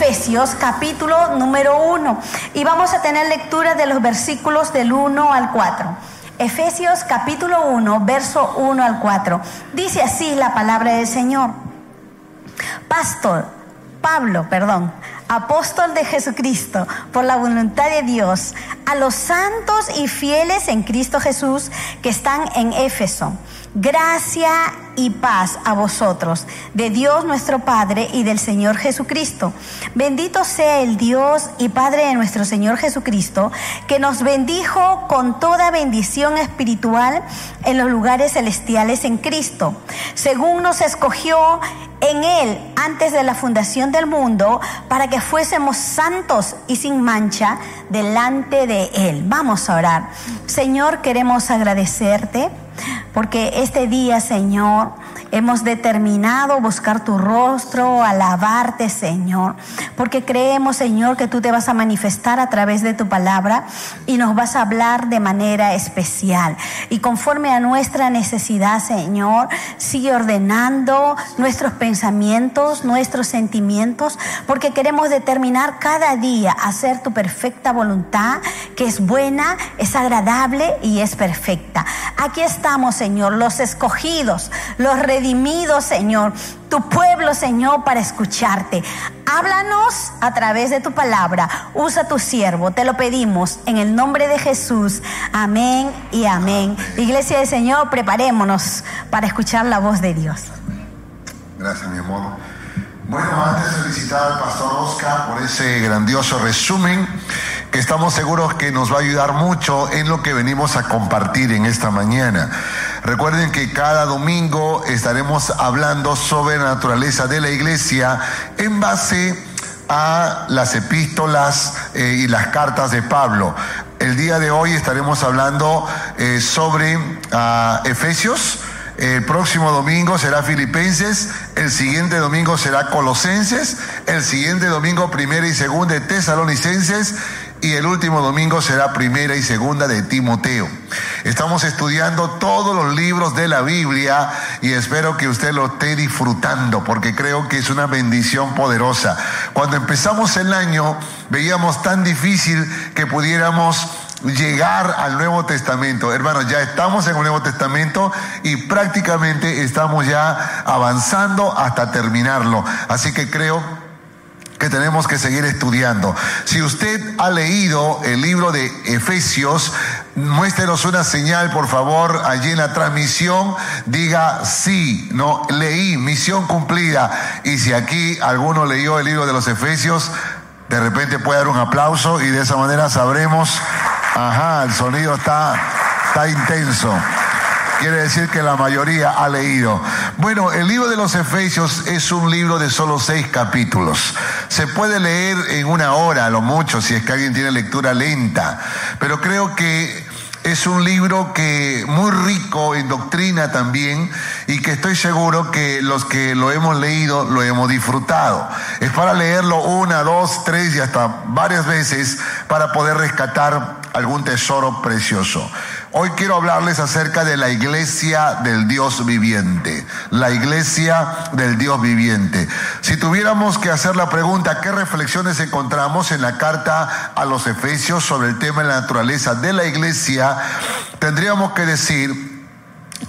Efesios, capítulo número 1, y vamos a tener lectura de los versículos del 1 al 4. Efesios capítulo 1, verso 1 al 4. Dice así la palabra del Señor. Pastor, Pablo, perdón, apóstol de Jesucristo, por la voluntad de Dios, a los santos y fieles en Cristo Jesús que están en Éfeso. Gracia y paz a vosotros, de Dios nuestro Padre y del Señor Jesucristo. Bendito sea el Dios y Padre de nuestro Señor Jesucristo, que nos bendijo con toda bendición espiritual en los lugares celestiales en Cristo, según nos escogió en Él antes de la fundación del mundo para que fuésemos santos y sin mancha delante de Él. Vamos a orar. Señor, queremos agradecerte porque este día, Señor, Hemos determinado buscar tu rostro, alabarte, Señor, porque creemos, Señor, que tú te vas a manifestar a través de tu palabra y nos vas a hablar de manera especial. Y conforme a nuestra necesidad, Señor, sigue ordenando nuestros pensamientos, nuestros sentimientos, porque queremos determinar cada día hacer tu perfecta voluntad, que es buena, es agradable y es perfecta. Aquí estamos, Señor, los escogidos, los redimido, Señor, tu pueblo, Señor, para escucharte. Háblanos a través de tu palabra. Usa tu siervo, te lo pedimos en el nombre de Jesús. Amén y amén. Iglesia del Señor, preparémonos para escuchar la voz de Dios. Gracias, mi amor. Bueno, antes de felicitar al pastor Oscar por ese grandioso resumen que estamos seguros que nos va a ayudar mucho en lo que venimos a compartir en esta mañana. Recuerden que cada domingo estaremos hablando sobre la naturaleza de la iglesia en base a las epístolas eh, y las cartas de Pablo. El día de hoy estaremos hablando eh, sobre ah, Efesios. El próximo domingo será Filipenses, el siguiente domingo será Colosenses, el siguiente domingo primera y segunda Tesalonicenses y el último domingo será primera y segunda de Timoteo. Estamos estudiando todos los libros de la Biblia y espero que usted lo esté disfrutando porque creo que es una bendición poderosa. Cuando empezamos el año veíamos tan difícil que pudiéramos llegar al Nuevo Testamento. Hermanos, ya estamos en el Nuevo Testamento y prácticamente estamos ya avanzando hasta terminarlo. Así que creo que tenemos que seguir estudiando. Si usted ha leído el libro de Efesios, muéstrenos una señal, por favor, allí en la transmisión, diga sí, no, leí, misión cumplida. Y si aquí alguno leyó el libro de los Efesios, de repente puede dar un aplauso y de esa manera sabremos, ajá, el sonido está, está intenso. Quiere decir que la mayoría ha leído. Bueno, el libro de los Efesios es un libro de solo seis capítulos. Se puede leer en una hora, a lo mucho, si es que alguien tiene lectura lenta. Pero creo que es un libro que muy rico en doctrina también y que estoy seguro que los que lo hemos leído lo hemos disfrutado. Es para leerlo una, dos, tres y hasta varias veces para poder rescatar algún tesoro precioso. Hoy quiero hablarles acerca de la iglesia del Dios viviente. La iglesia del Dios viviente. Si tuviéramos que hacer la pregunta, ¿qué reflexiones encontramos en la carta a los Efesios sobre el tema de la naturaleza de la iglesia? Tendríamos que decir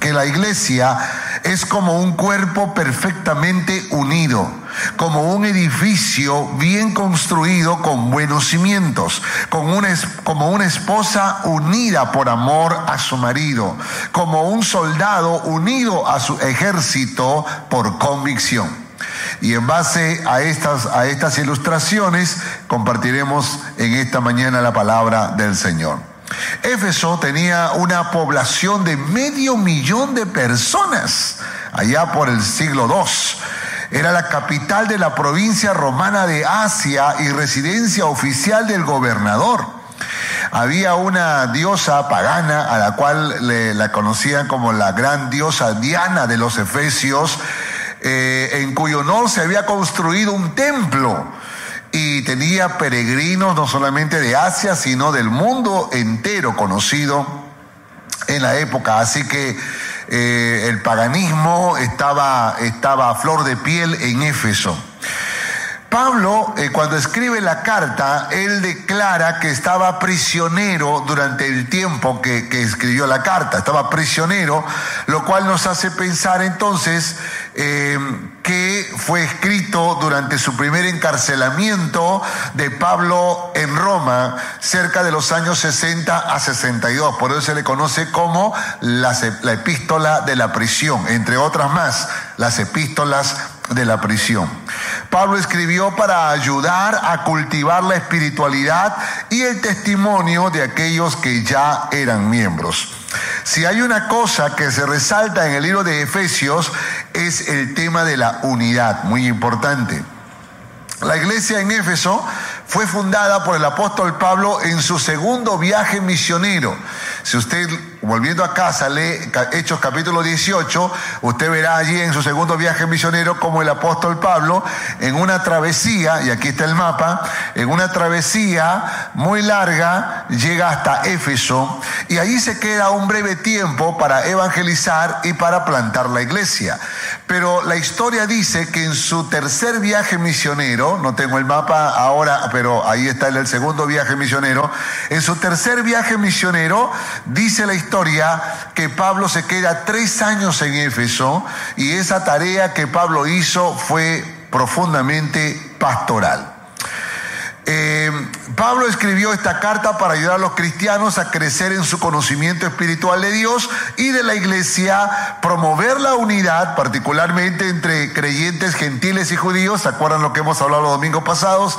que la iglesia es como un cuerpo perfectamente unido, como un edificio bien construido con buenos cimientos, una, como una esposa unida por amor a su marido, como un soldado unido a su ejército por convicción. Y en base a estas, a estas ilustraciones compartiremos en esta mañana la palabra del Señor. Éfeso tenía una población de medio millón de personas allá por el siglo II. Era la capital de la provincia romana de Asia y residencia oficial del gobernador. había una diosa pagana a la cual le, la conocían como la gran diosa Diana de los Efesios, eh, en cuyo honor se había construido un templo y tenía peregrinos no solamente de Asia, sino del mundo entero conocido en la época. Así que eh, el paganismo estaba, estaba a flor de piel en Éfeso. Pablo, eh, cuando escribe la carta, él declara que estaba prisionero durante el tiempo que, escribió la carta, estaba prisionero, lo cual nos hace pensar entonces eh, que fue escrito durante su primer encarcelamiento de Pablo en Roma, cerca de los años 60 a 62. Por eso se le conoce como la, la epístola de la prisión, entre otras más, las epístolas de la prisión. Pablo escribió para ayudar a cultivar la espiritualidad y el testimonio de aquellos que ya eran miembros. Si hay una cosa que se resalta en el libro de Efesios es el tema de la unidad, muy importante. La iglesia en Éfeso fue fundada por el apóstol Pablo en su segundo viaje misionero. Si usted, volviendo a casa, lee Hechos capítulo 18, usted verá allí en su segundo viaje misionero como el apóstol Pablo, en una travesía, y aquí está el mapa, en una travesía muy larga, llega hasta Éfeso, y allí se queda un breve tiempo para evangelizar y para plantar la iglesia. Pero la historia dice que en su tercer viaje misionero, no tengo el mapa ahora, pero ahí está el segundo viaje misionero, en su tercer viaje misionero dice la historia que Pablo se queda tres años en Éfeso y esa tarea que Pablo hizo fue profundamente pastoral. Eh, Pablo escribió esta carta para ayudar a los cristianos a crecer en su conocimiento espiritual de Dios y de la iglesia, promover la unidad, particularmente entre creyentes gentiles y judíos, ¿se acuerdan lo que hemos hablado los domingos pasados?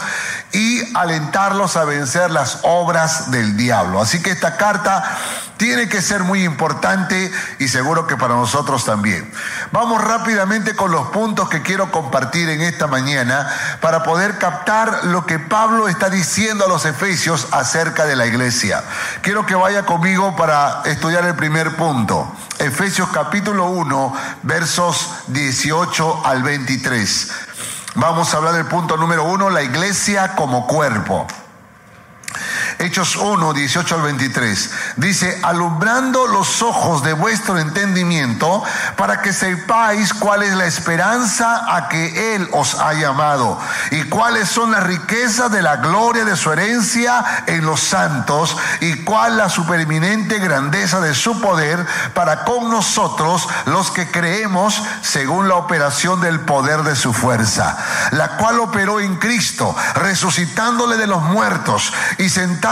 Y alentarlos a vencer las obras del diablo. Así que esta carta tiene que ser muy importante y seguro que para nosotros también. Vamos rápidamente con los puntos que quiero compartir en esta mañana para poder captar lo que Pablo está diciendo a los efesios acerca de la iglesia. Quiero que vaya conmigo para estudiar el primer punto. Efesios capítulo 1, versos 18 al 23. Vamos a hablar del punto número 1, la iglesia como cuerpo. Hechos 1, 18 al 23. Dice, alumbrando los ojos de vuestro entendimiento para que sepáis cuál es la esperanza a que Él os ha llamado y cuáles son las riquezas de la gloria de su herencia en los santos y cuál la supereminente grandeza de su poder para con nosotros los que creemos según la operación del poder de su fuerza, la cual operó en Cristo, resucitándole de los muertos y sentando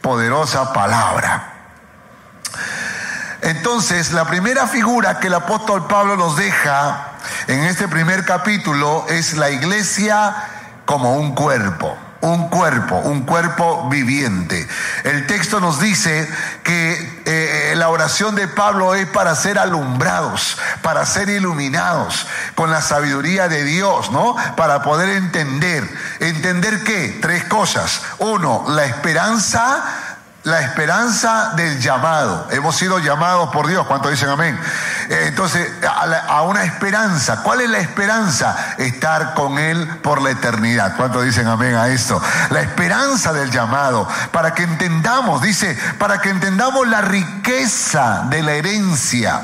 Poderosa palabra. Entonces, la primera figura que el apóstol Pablo nos deja en este primer capítulo es la iglesia como un cuerpo un cuerpo, un cuerpo viviente. El texto nos dice que eh, la oración de Pablo es para ser alumbrados, para ser iluminados con la sabiduría de Dios, ¿no? Para poder entender. ¿Entender qué? Tres cosas. Uno, la esperanza la esperanza del llamado. Hemos sido llamados por Dios. ¿Cuántos dicen amén? Eh, entonces, a, una esperanza. ¿Cuál es la esperanza? Estar con Él por la eternidad. ¿Cuántos dicen amén a esto? La esperanza del llamado. Para que entendamos, dice, para que entendamos la riqueza de la herencia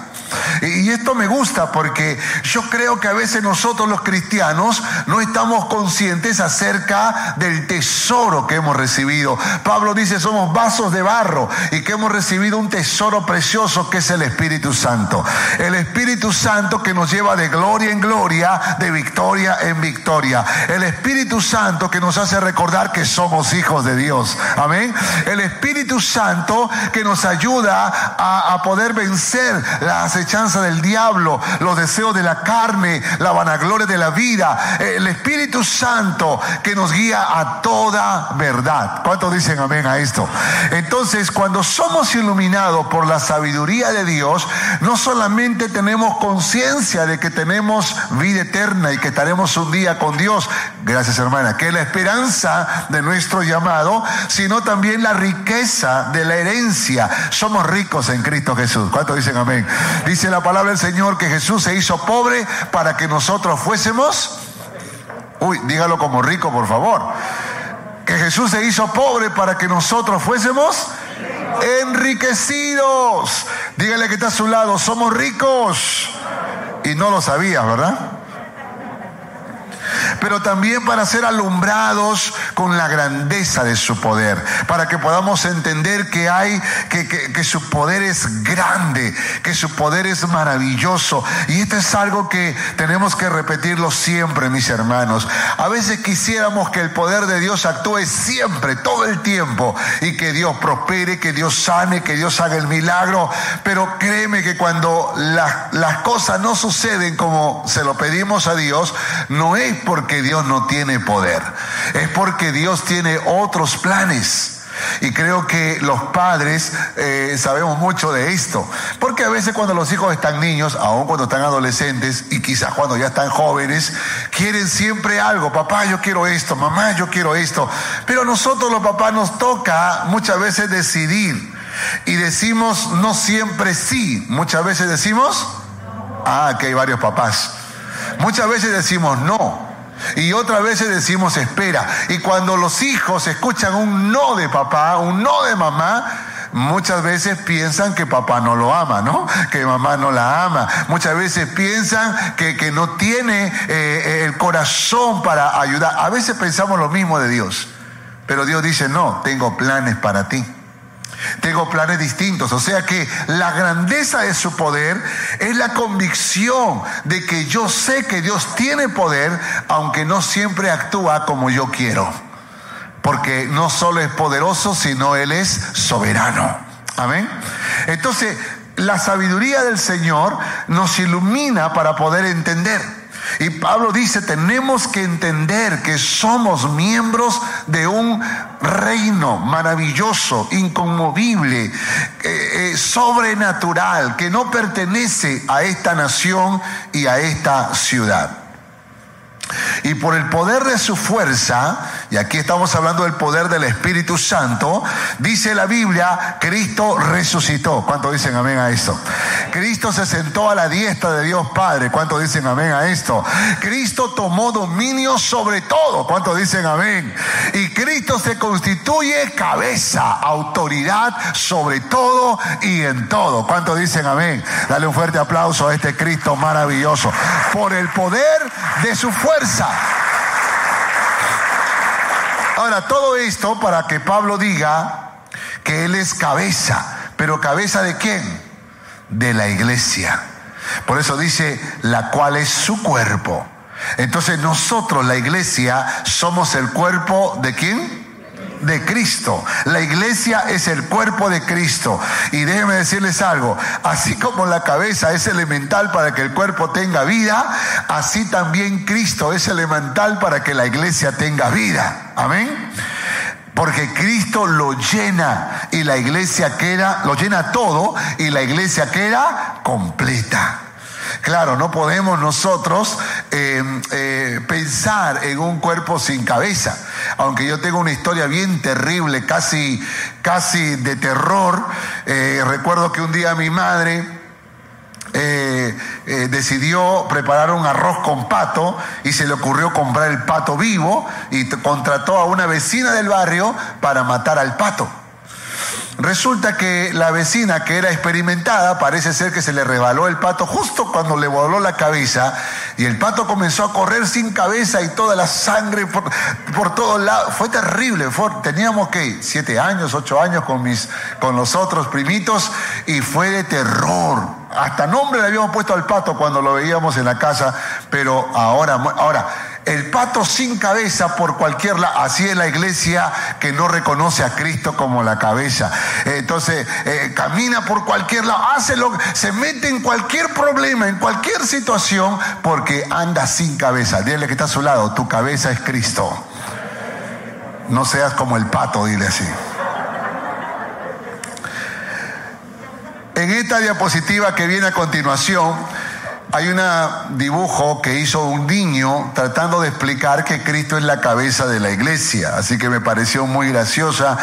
Y esto me gusta porque yo creo que a veces nosotros los cristianos no estamos conscientes acerca del tesoro que hemos recibido. Pablo dice, somos vasos de barro y que hemos recibido un tesoro precioso que es el Espíritu Santo. El Espíritu Santo que nos lleva de gloria en gloria, de victoria en victoria. El Espíritu Santo que nos hace recordar que somos hijos de Dios. Amén. El Espíritu Santo que nos ayuda a, poder vencer la acechanza del diablo, los deseos de la carne, la vanagloria de la vida. El Espíritu Santo que nos guía a toda verdad. ¿Cuántos dicen amén a esto? Entonces, cuando somos iluminados por la sabiduría de Dios, no solamente tenemos conciencia de que tenemos vida eterna y que estaremos un día con Dios, gracias hermana, que es la esperanza de nuestro llamado, sino también la riqueza de la herencia. Somos ricos en Cristo Jesús. ¿Cuántos dicen amén? Dice la palabra del Señor que Jesús se hizo pobre para que nosotros fuésemos... Uy, dígalo como rico, por favor. Que Jesús se hizo pobre para que nosotros fuésemos enriquecidos. Dígale que está a su lado, somos ricos. Y no lo sabías, ¿verdad? Pero también para ser alumbrados con la grandeza de su poder, para que podamos entender que hay, que, que, su poder es grande, que su poder es maravilloso. Y esto es algo que tenemos que repetirlo siempre, mis hermanos. A veces quisiéramos que el poder de Dios actúe siempre, todo el tiempo, y que Dios prospere, que Dios sane, que Dios haga el milagro, pero créeme que cuando las cosas no suceden como se lo pedimos a Dios, no es porque Dios no tiene poder, es porque Dios tiene otros planes. Y creo que los padres eh, sabemos mucho de esto. Porque a veces cuando los hijos están niños, aun cuando están adolescentes y quizás cuando ya están jóvenes, quieren siempre algo. Papá, yo quiero esto. Mamá, yo quiero esto. Pero nosotros los papás nos toca muchas veces decidir. Y decimos no siempre sí. Muchas veces decimos, ah, que hay varios papás. Muchas veces decimos no. Y otras veces decimos espera. Y cuando los hijos escuchan un no de papá, un no de mamá, muchas veces piensan que papá no lo ama, ¿no? Que mamá no la ama. Muchas veces piensan que, no tiene eh, el corazón para ayudar. A veces pensamos lo mismo de Dios. Pero Dios dice, no, tengo planes para ti. Tengo planes distintos. O sea que la grandeza de su poder es la convicción de que yo sé que Dios tiene poder, aunque no siempre actúa como yo quiero. Porque no solo es poderoso, sino Él es soberano. Amén. Entonces, la sabiduría del Señor nos ilumina para poder entender. Y Pablo dice, tenemos que entender que somos miembros de un reino maravilloso, inconmovible, eh, eh, sobrenatural, que no pertenece a esta nación y a esta ciudad. Y por el poder de su fuerza, y aquí estamos hablando del poder del Espíritu Santo, dice la Biblia, Cristo resucitó. ¿Cuánto dicen amén a esto? Cristo se sentó a la diestra de Dios Padre. ¿Cuánto dicen amén a esto? Cristo tomó dominio sobre todo. ¿Cuánto dicen amén? Y Cristo se constituye cabeza, autoridad sobre todo y en todo. ¿Cuánto dicen amén? Dale un fuerte aplauso a este Cristo maravilloso. Por el poder de su fuerza Ahora, todo esto para que Pablo diga que él es cabeza, pero cabeza de quién? De la iglesia. Por eso dice, la cual es su cuerpo. Entonces nosotros, la iglesia, somos el cuerpo de quién? De Cristo. La iglesia es el cuerpo de Cristo. Y déjenme decirles algo, así como la cabeza es elemental para que el cuerpo tenga vida, así también Cristo es elemental para que la iglesia tenga vida. Amén. Porque Cristo lo llena y la iglesia queda, lo llena todo y la iglesia queda completa. Claro, no podemos nosotros eh, eh, pensar en un cuerpo sin cabeza. Aunque yo tengo una historia bien terrible, casi, casi de terror. Eh, recuerdo que un día mi madre decidió preparar un arroz con pato y se le ocurrió comprar el pato vivo y contrató a una vecina del barrio para matar al pato. Resulta que la vecina que era experimentada parece ser que se le rebaló el pato justo cuando le voló la cabeza y el pato comenzó a correr sin cabeza y toda la sangre por, por todos lados. Fue terrible. teníamos que siete años, ocho años con, mis, con los otros primitos y fue de terror. Hasta nombre le habíamos puesto al pato cuando lo veíamos en la casa, pero ahora, ahora el pato sin cabeza por cualquier lado. Así es la iglesia que no reconoce a Cristo como la cabeza. Entonces, eh, camina por cualquier lado, hace lo, se mete en cualquier problema, en cualquier situación, porque anda sin cabeza. Dile que está a su lado, tu cabeza es Cristo. No seas como el pato, dile así. En esta diapositiva que viene a continuación, hay un dibujo que hizo un niño tratando de explicar que Cristo es la cabeza de la iglesia, así que me pareció muy graciosa.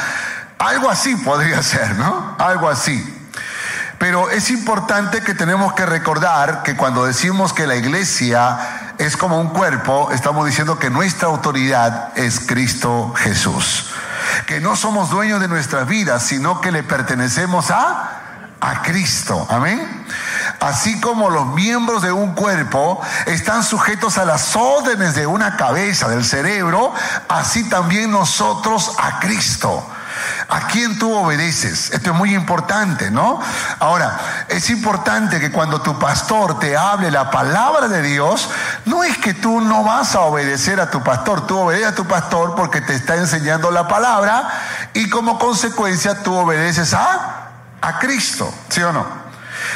Algo así podría ser, ¿no? Algo así. Pero es importante que tenemos que recordar que cuando decimos que la iglesia es como un cuerpo, estamos diciendo que nuestra autoridad es Cristo Jesús. Que no somos dueños de nuestras vidas, sino que le pertenecemos a, a Cristo. Amén. Así como los miembros de un cuerpo están sujetos a las órdenes de una cabeza, del cerebro, así también nosotros a Cristo. ¿A quién tú obedeces? Esto es muy importante, ¿no? Ahora, es importante que cuando tu pastor te hable la palabra de Dios, no es que tú no vas a obedecer a tu pastor, tú obedeces a tu pastor porque te está enseñando la palabra y como consecuencia tú obedeces a, a Cristo, ¿sí o no?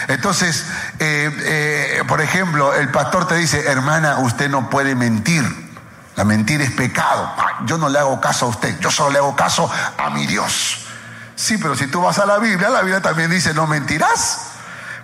Entonces, eh, eh, por ejemplo, el pastor te dice, hermana, usted no puede mentir. La mentira es pecado. Yo no le hago caso a usted, yo solo le hago caso a mi Dios. Sí, pero si tú vas a la Biblia, la Biblia también dice, no mentirás.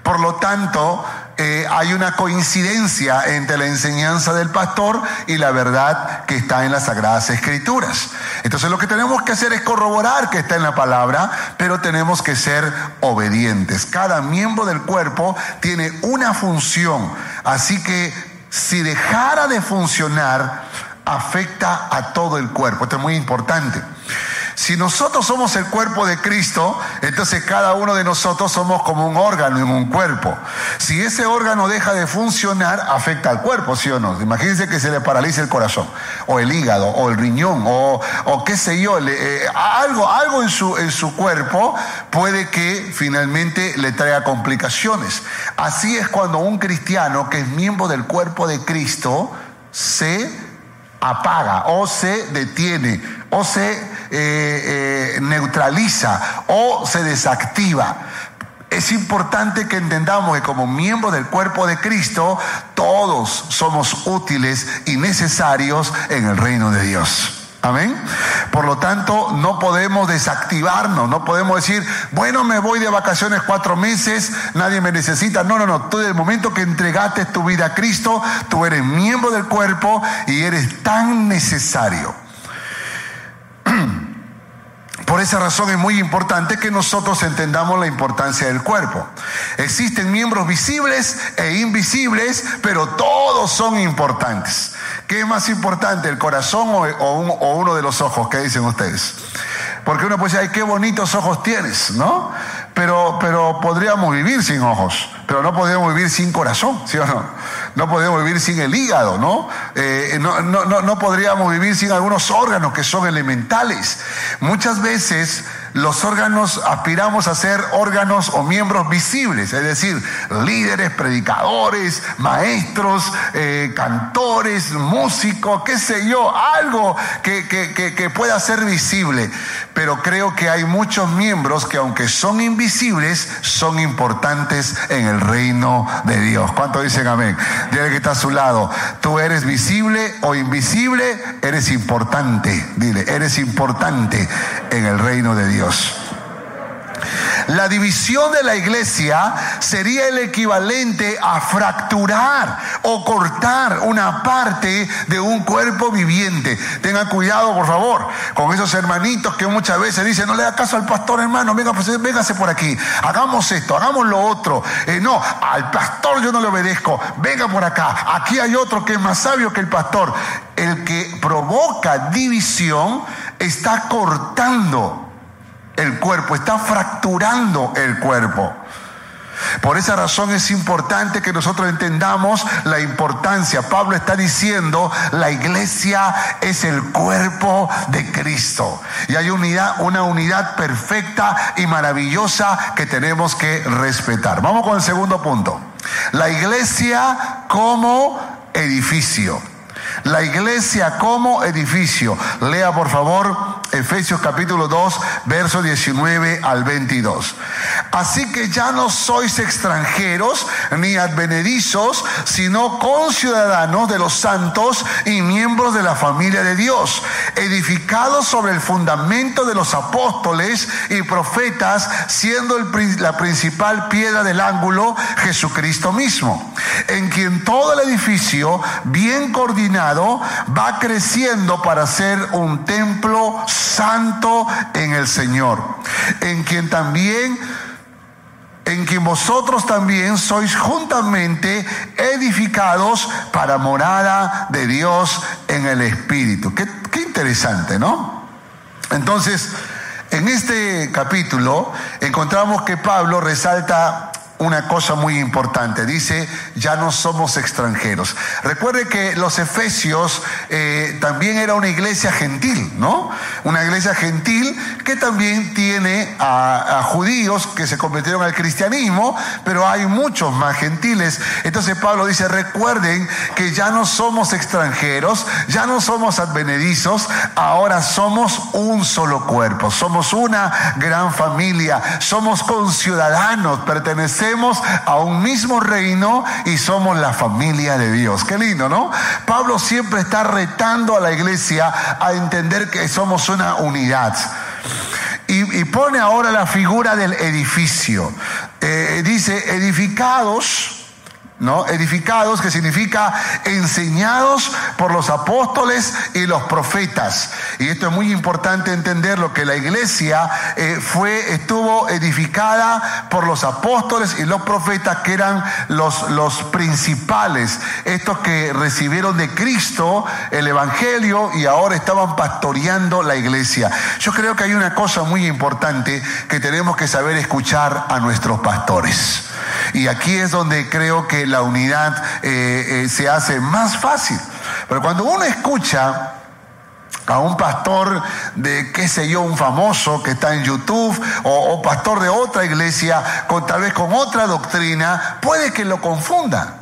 Por lo tanto, eh, hay una coincidencia entre la enseñanza del pastor y la verdad que está en las Sagradas Escrituras. Entonces lo que tenemos que hacer es corroborar que está en la palabra, pero tenemos que ser obedientes. Cada miembro del cuerpo tiene una función, así que si dejara de funcionar, afecta a todo el cuerpo. Esto es muy importante. Si nosotros somos el cuerpo de Cristo, entonces cada uno de nosotros somos como un órgano en un cuerpo. Si ese órgano deja de funcionar, afecta al cuerpo, ¿sí o no? Imagínense que se le paralice el corazón, o el hígado, o el riñón, o, qué sé yo, eh, algo, algo en, su, en su cuerpo puede que finalmente le traiga complicaciones. Así es cuando un cristiano que es miembro del cuerpo de Cristo se apaga o se detiene o se eh, eh, neutraliza o se desactiva. Es importante que entendamos que como miembros del cuerpo de Cristo, todos somos útiles y necesarios en el reino de Dios. Amén. Por lo tanto, no podemos desactivarnos, no podemos decir, bueno, me voy de vacaciones cuatro meses, nadie me necesita. No, no, no. Tú, desde el momento que entregaste tu vida a Cristo, tú eres miembro del cuerpo y eres tan necesario. Por esa razón es muy importante que nosotros entendamos la importancia del cuerpo. Existen miembros visibles e invisibles, pero todos son importantes. ¿Qué es más importante, el corazón o, uno de los ojos? ¿Qué dicen ustedes? Porque uno puede decir, ay, qué bonitos ojos tienes, ¿no? Pero, pero podríamos vivir sin ojos, pero no podríamos vivir sin corazón, ¿sí o no? No podríamos vivir sin el hígado, ¿no? Eh, no, no, no podríamos vivir sin algunos órganos que son elementales. Muchas veces los órganos aspiramos a ser órganos o miembros visibles, es decir, líderes, predicadores, maestros, eh, cantores, músicos, qué sé yo, algo que, que pueda ser visible. Pero creo que hay muchos miembros que aunque son invisibles, son importantes en el reino de Dios. ¿Cuánto dicen amén? Dile que está a su lado. Tú eres visible o invisible, eres importante. Dile, eres importante en el reino de Dios. La división de la iglesia sería el equivalente a fracturar o cortar una parte de un cuerpo viviente. Tengan cuidado, por favor, con esos hermanitos que muchas veces dicen, no le da caso al pastor, hermano, venga, pues, véngase por aquí, hagamos esto, hagamos lo otro. Eh, no, al pastor yo no le obedezco, venga por acá. Aquí hay otro que es más sabio que el pastor. El que provoca división está cortando el cuerpo, está fracturando el cuerpo. Por esa razón es importante que nosotros entendamos la importancia. Pablo está diciendo, la iglesia es el cuerpo de Cristo. Y hay unidad, una unidad perfecta y maravillosa que tenemos que respetar. Vamos con el segundo punto. La iglesia como edificio. La iglesia como edificio. Lea por favor Efesios capítulo 2, verso 19 al 22. Así que ya no sois extranjeros ni advenedizos, sino conciudadanos de los santos y miembros de la familia de Dios, edificados sobre el fundamento de los apóstoles y profetas, siendo la principal piedra del ángulo Jesucristo mismo, en quien todo el edificio, bien coordinado, va creciendo para ser un templo santo en el Señor, en quien también en quien vosotros también sois juntamente edificados para morada de Dios en el Espíritu. Qué, interesante, ¿no? Entonces, en este capítulo encontramos que Pablo resalta una cosa muy importante. Dice, ya no somos extranjeros. Recuerde que los efesios eh, también era una iglesia gentil, ¿no? Una iglesia gentil que también tiene a, a, judíos que se convirtieron al cristianismo, pero hay muchos más gentiles. Entonces Pablo dice, recuerden que ya no somos extranjeros, ya no somos advenedizos, ahora somos un solo cuerpo, somos una gran familia, somos conciudadanos, pertenecemos a un mismo reino y somos la familia de Dios. Qué lindo, ¿no? Pablo siempre está retando a la iglesia a entender que somos una unidad. Y, pone ahora la figura del edificio. Eh, dice, edificados ¿no? Edificados, que significa enseñados por los apóstoles y los profetas. Y esto es muy importante entenderlo, que la iglesia eh, fue, estuvo edificada por los apóstoles y los profetas, que eran los, los principales, estos que recibieron de Cristo el Evangelio y ahora estaban pastoreando la iglesia. Yo creo que hay una cosa muy importante que tenemos que saber escuchar a nuestros pastores. Y aquí es donde creo que la unidad eh, eh, se hace más fácil. Pero cuando uno escucha a un pastor de, qué sé yo, un famoso que está en YouTube, o, o pastor de otra iglesia, con, tal vez con otra doctrina, puede que lo confunda.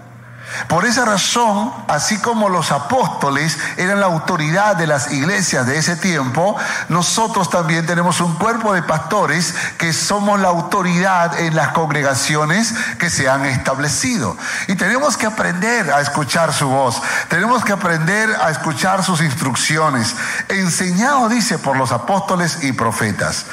Por esa razón, así como los apóstoles eran la autoridad de las iglesias de ese tiempo, nosotros también tenemos un cuerpo de pastores que somos la autoridad en las congregaciones que se han establecido. Y tenemos que aprender a escuchar su voz, tenemos que aprender a escuchar sus instrucciones, enseñado, dice, por los apóstoles y profetas.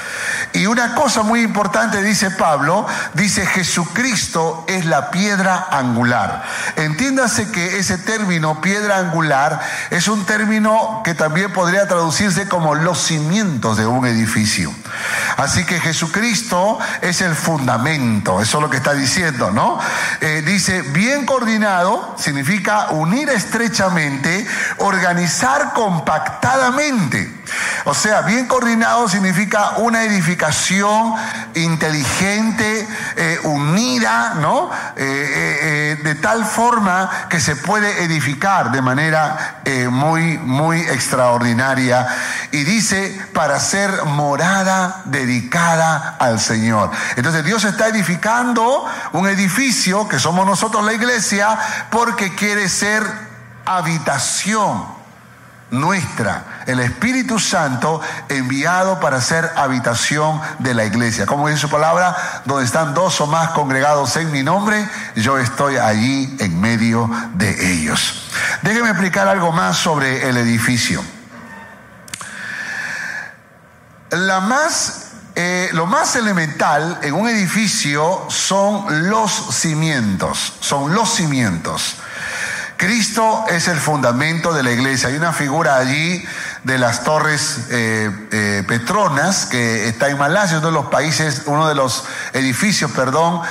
Y una cosa muy importante, dice Pablo, dice Jesucristo es la piedra angular. Entiéndase que ese término piedra angular es un término que también podría traducirse como los cimientos de un edificio. Así que Jesucristo es el fundamento, eso es lo que está diciendo, ¿no? Eh, dice, bien coordinado significa unir estrechamente, organizar compactadamente. O sea, bien coordinado significa una edificación inteligente, eh, unida, ¿no? Eh, de tal forma que se puede edificar de manera muy, muy extraordinaria. Y dice, para ser morada dedicada al Señor. Entonces Dios está edificando un edificio, que somos nosotros la iglesia, porque quiere ser habitación nuestra, el Espíritu Santo enviado para ser habitación de la iglesia. Como dice su palabra, donde están dos o más congregados en mi nombre, yo estoy allí en medio de ellos. Déjenme explicar algo más sobre el edificio. Eh, lo más elemental en un edificio son los cimientos, son los cimientos. Cristo es el fundamento de la iglesia. Hay una figura allí de las torres eh, eh, Petronas, que está en Malasia, uno de los países, uno de los edificios, perdón,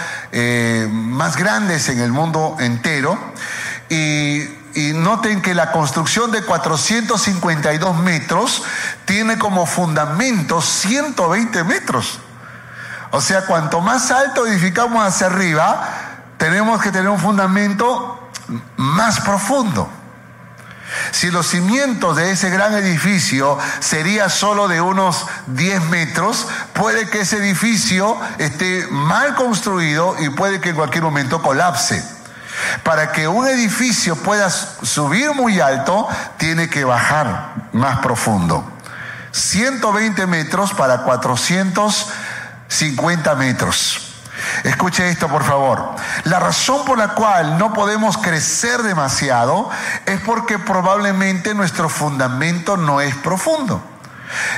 más grandes en el mundo entero. Y y noten que la construcción de 452 metros tiene como fundamento 120 metros. O sea, cuanto más alto edificamos hacia arriba, tenemos que tener un fundamento más profundo. Si los cimientos de ese gran edificio sería solo de unos 10 metros, puede que ese edificio esté mal construido y puede que en cualquier momento colapse. Para que un edificio pueda subir muy alto, tiene que bajar más profundo. 120 metros para 450 metros. Escuche esto, por favor. La razón por la cual no podemos crecer demasiado es porque probablemente nuestro fundamento no es profundo.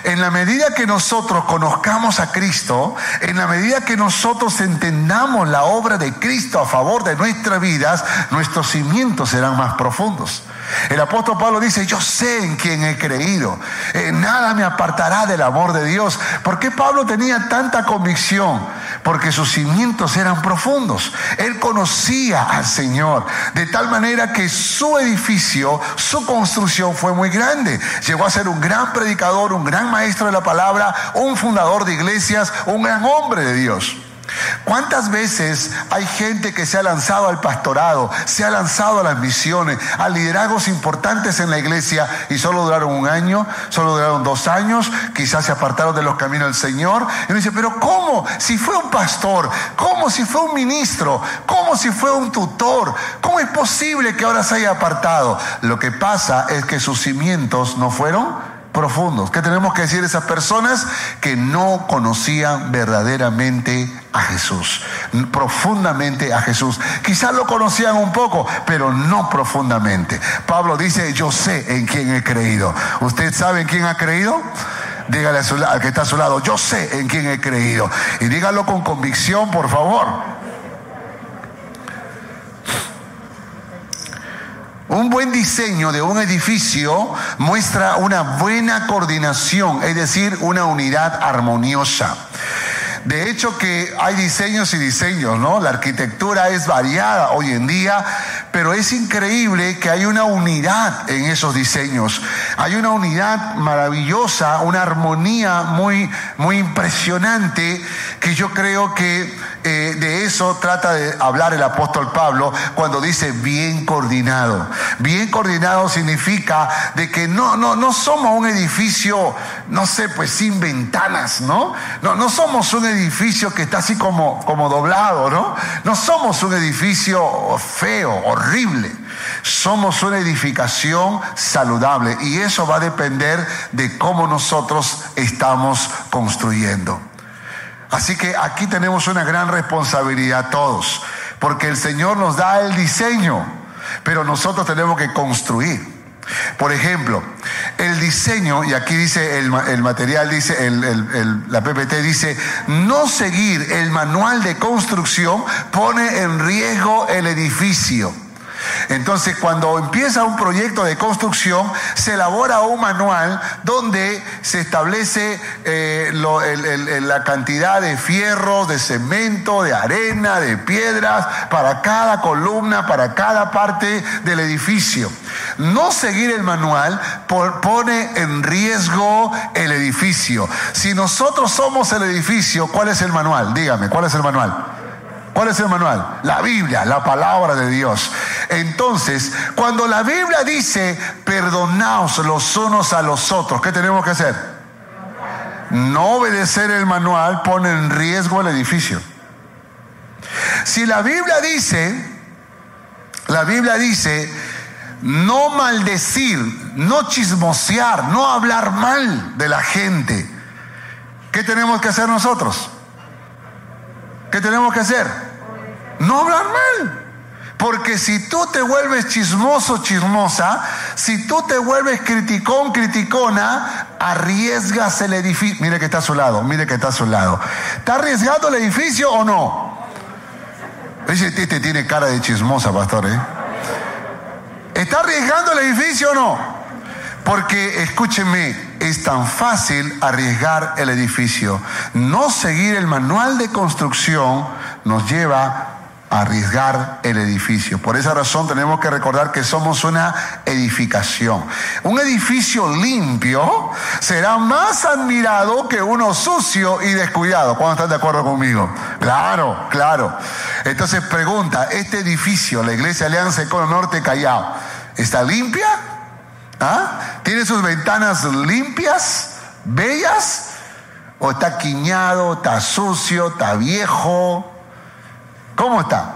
En la medida que nosotros conozcamos a Cristo, en la medida que nosotros entendamos la obra de Cristo a favor de nuestras vidas, nuestros cimientos serán más profundos. El apóstol Pablo dice, yo sé en quién he creído, eh, nada me apartará del amor de Dios. ¿Por qué Pablo tenía tanta convicción? Porque sus cimientos eran profundos. Él conocía al Señor, de tal manera que su edificio, su construcción fue muy grande. Llegó a ser un gran predicador, un gran maestro de la palabra, un fundador de iglesias, un gran hombre de Dios. ¿Cuántas veces hay gente que se ha lanzado al pastorado, se ha lanzado a las misiones, a liderazgos importantes en la iglesia y solo duraron un año, solo duraron dos años, quizás se apartaron de los caminos del Señor? Y uno dice, pero ¿cómo? Si fue un pastor, ¿cómo si fue un ministro? ¿Cómo si fue un tutor? ¿Cómo es posible que ahora se haya apartado? Lo que pasa es que sus cimientos no fueron profundos. ¿Qué tenemos que decir esas personas que no conocían verdaderamente a Jesús? Profundamente a Jesús. Quizás lo conocían un poco, pero no profundamente. Pablo dice, yo sé en quién he creído. ¿Usted sabe en quién ha creído? Dígale al que está a su lado, yo sé en quién he creído. Y dígalo con convicción, por favor. Un buen diseño de un edificio muestra una buena coordinación, es decir, una unidad armoniosa. De hecho que hay diseños y diseños, ¿no? La arquitectura es variada hoy en día, pero es increíble que hay una unidad en esos diseños. Hay una unidad maravillosa, una armonía muy, muy impresionante que yo creo que eh, de eso trata de hablar el apóstol Pablo cuando dice bien coordinado. Bien coordinado significa de que no, no, no somos un edificio, no sé, pues sin ventanas, ¿no? No, no somos un edificio que está así como, como doblado, ¿no? No somos un edificio feo, horrible. Somos una edificación saludable y eso va a depender de cómo nosotros estamos construyendo. Así que aquí tenemos una gran responsabilidad todos, porque el Señor nos da el diseño, pero nosotros tenemos que construir. Por ejemplo, el diseño, y aquí dice el, material, dice la PPT dice, no seguir el manual de construcción pone en riesgo el edificio. Entonces, cuando empieza un proyecto de construcción, se elabora un manual donde se establece eh, la cantidad de fierros, de cemento, de arena, de piedras para cada columna, para cada parte del edificio. No seguir el manual pone en riesgo el edificio. Si nosotros somos el edificio, ¿cuál es el manual? Dígame, ¿cuál es el manual? ¿Cuál es el manual? La Biblia, la palabra de Dios. Entonces, cuando la Biblia dice, perdonaos los unos a los otros, ¿qué tenemos que hacer? No obedecer el manual pone en riesgo el edificio. Si la Biblia dice, la Biblia dice, no maldecir, no chismosear, no hablar mal de la gente, ¿qué tenemos que hacer nosotros? ¿Qué tenemos que hacer? No hablar mal. Porque si tú te vuelves chismoso, chismosa, si tú te vuelves criticón, criticona, arriesgas el edificio. Mire que está a su lado, mire que está a su lado. ¿Está arriesgando el edificio o no? Ese este tiene cara de chismosa, pastor, ¿eh? ¿Está arriesgando el edificio o no? Porque, escúcheme, es tan fácil arriesgar el edificio. No seguir el manual de construcción nos lleva arriesgar el edificio. Por esa razón tenemos que recordar que somos una edificación. Un edificio limpio será más admirado que uno sucio y descuidado. ¿Cuándo están de acuerdo conmigo? Claro, claro. Entonces pregunta, ¿este edificio, la Iglesia Alianza Econo Norte Callao, está limpia? ¿Ah? ¿Tiene sus ventanas limpias, bellas? ¿O está quiñado, está sucio, está viejo? ¿Cómo está?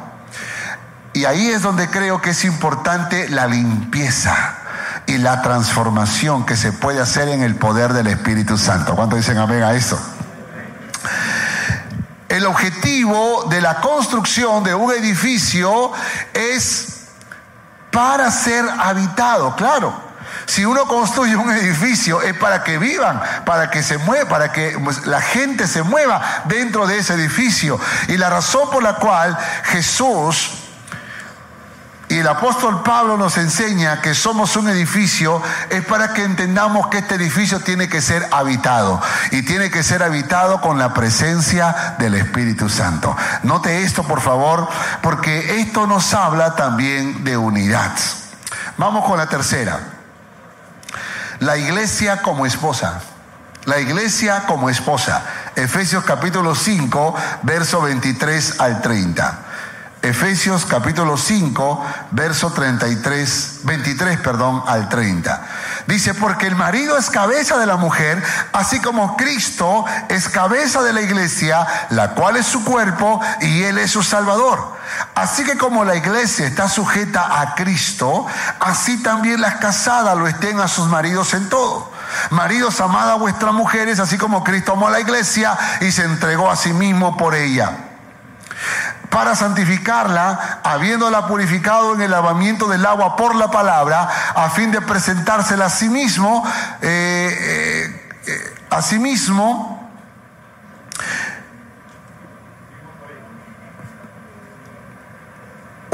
Y ahí es donde creo que es importante la limpieza y la transformación que se puede hacer en el poder del Espíritu Santo. ¿Cuánto dicen amén a eso? El objetivo de la construcción de un edificio es para ser habitado, claro. Si uno construye un edificio es para que vivan, para que se mueva, para que pues, la gente se mueva dentro de ese edificio. Y la razón por la cual Jesús y el apóstol Pablo nos enseña que somos un edificio es para que entendamos que este edificio tiene que ser habitado y tiene que ser habitado con la presencia del Espíritu Santo. Note esto, por favor, porque esto nos habla también de unidad. Vamos con la tercera. La iglesia como esposa. La iglesia como esposa. Efesios capítulo 5, verso 23 al 30. Efesios capítulo 5, verso 33, 23, perdón, al 30. Dice, porque el marido es cabeza de la mujer, así como Cristo es cabeza de la iglesia, la cual es su cuerpo y él es su salvador. Así que como la iglesia está sujeta a Cristo, así también las casadas lo estén a sus maridos en todo. Maridos, amad a vuestras mujeres, así como Cristo amó a la iglesia y se entregó a sí mismo por ella. Para santificarla, habiéndola purificado en el lavamiento del agua por la palabra, a fin de presentársela a sí mismo, eh, eh, eh, a sí mismo,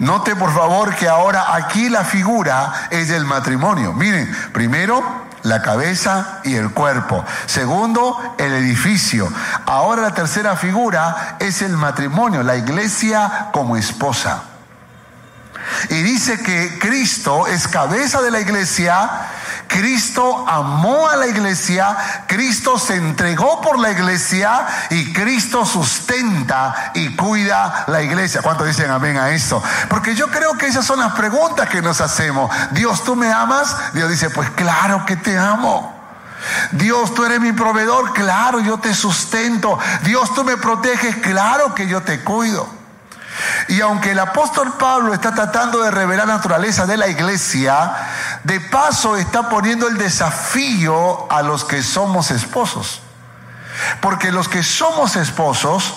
Note por favor que ahora aquí la figura es el matrimonio. Miren, primero la cabeza y el cuerpo. Segundo, el edificio. Ahora la tercera figura es el matrimonio, la iglesia como esposa. Y dice que Cristo es cabeza de la iglesia Cristo amó a la iglesia, Cristo se entregó por la iglesia y Cristo sustenta y cuida la iglesia. ¿Cuántos dicen amén a esto? Porque yo creo que esas son las preguntas que nos hacemos. Dios, ¿tú me amas? Dios dice, pues claro que te amo. Dios, tú eres mi proveedor, claro, yo te sustento. Dios, tú me proteges, claro que yo te cuido. Y aunque el apóstol Pablo está tratando de revelar la naturaleza de la iglesia, de paso está poniendo el desafío a los que somos esposos. Porque los que somos esposos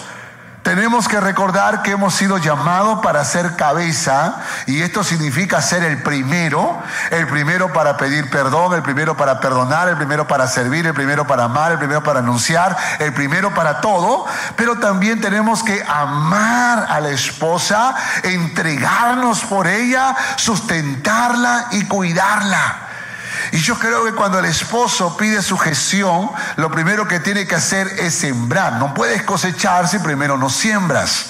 tenemos que recordar que hemos sido llamados para ser cabeza y esto significa ser el primero, el primero para pedir perdón, el primero para perdonar, el primero para servir, el primero para amar, el primero para anunciar, el primero para todo, pero también tenemos que amar a la esposa, entregarnos por ella, sustentarla y cuidarla. Y yo creo que cuando el esposo pide sujeción, lo primero que tiene que hacer es sembrar. No puedes cosechar si primero no siembras.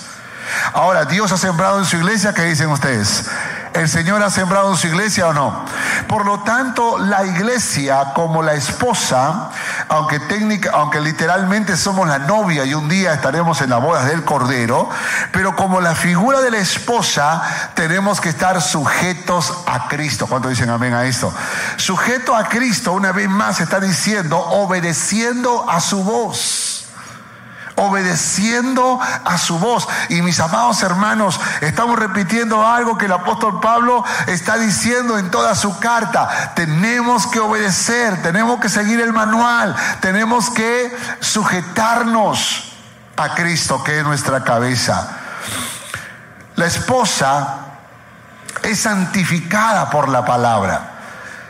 Ahora, Dios ha sembrado en su iglesia, ¿qué dicen ustedes? ¿El Señor ha sembrado en su iglesia o no? Por lo tanto, la iglesia como la esposa, aunque técnica, aunque literalmente somos la novia y un día estaremos en la boda del Cordero, pero como la figura de la esposa, tenemos que estar sujetos a Cristo. ¿Cuánto dicen amén a esto? Sujeto a Cristo, una vez más está diciendo, obedeciendo a su voz obedeciendo a su voz. Y mis amados hermanos, estamos repitiendo algo que el apóstol Pablo está diciendo en toda su carta. Tenemos que obedecer, tenemos que seguir el manual, tenemos que sujetarnos a Cristo, que es nuestra cabeza. La esposa es santificada por la palabra